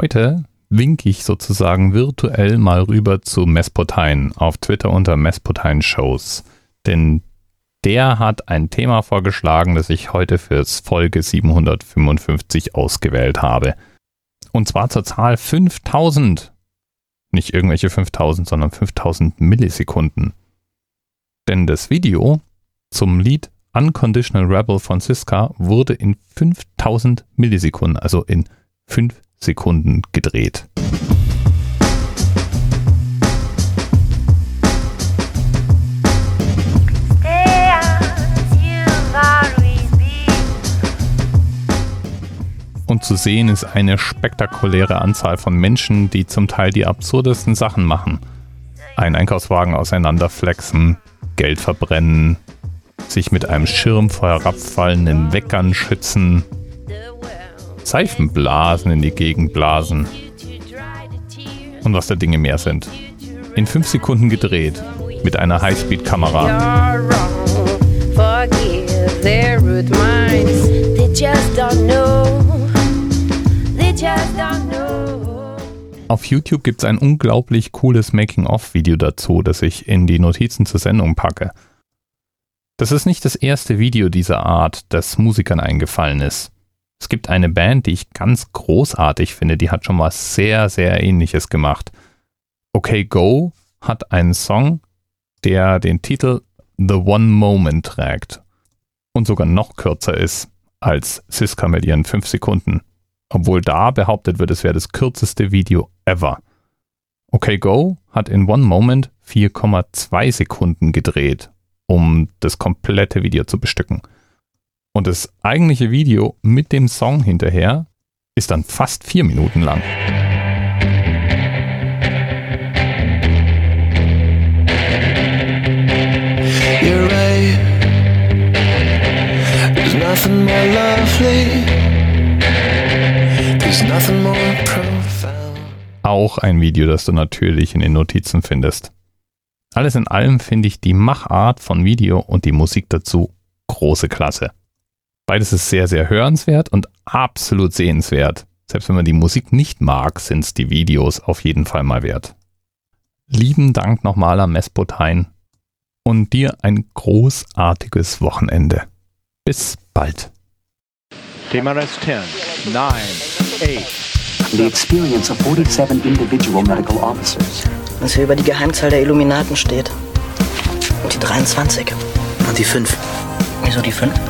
heute winke ich sozusagen virtuell mal rüber zu Mespotein auf Twitter unter Mespotein Shows. Denn der hat ein Thema vorgeschlagen, das ich heute fürs Folge 755 ausgewählt habe. Und zwar zur Zahl 5000. Nicht irgendwelche 5000, sondern 5000 Millisekunden. Denn das Video zum Lied Unconditional Rebel von Siska wurde in 5000 Millisekunden, also in 5 Sekunden gedreht. Und zu sehen ist eine spektakuläre Anzahl von Menschen, die zum Teil die absurdesten Sachen machen. Einen Einkaufswagen auseinanderflexen, Geld verbrennen, sich mit einem Schirm vor herabfallenden Weckern schützen, Seifenblasen in die Gegend blasen und was da Dinge mehr sind. In fünf Sekunden gedreht mit einer Highspeed-Kamera. Auf YouTube gibt es ein unglaublich cooles Making-of-Video dazu, das ich in die Notizen zur Sendung packe. Das ist nicht das erste Video dieser Art, das Musikern eingefallen ist. Es gibt eine Band, die ich ganz großartig finde, die hat schon mal sehr, sehr ähnliches gemacht. Okay Go hat einen Song, der den Titel The One Moment trägt und sogar noch kürzer ist als Siska mit ihren 5 Sekunden. Obwohl da behauptet wird, es wäre das kürzeste Video ever. Okay Go hat in One Moment 4,2 Sekunden gedreht, um das komplette Video zu bestücken. Und das eigentliche Video mit dem Song hinterher ist dann fast vier Minuten lang. Auch ein Video, das du natürlich in den Notizen findest. Alles in allem finde ich die Machart von Video und die Musik dazu große Klasse. Beides ist sehr, sehr hörenswert und absolut sehenswert. Selbst wenn man die Musik nicht mag, sind es die Videos auf jeden Fall mal wert. Lieben Dank nochmal am Mespotein und dir ein großartiges Wochenende. Bis bald. TMRS 10, 9, 8. The experience of 47 individual medical officers. Was hier über die Geheimzahl der Illuminaten steht. Und die 23. Und die 5. Wieso die 5?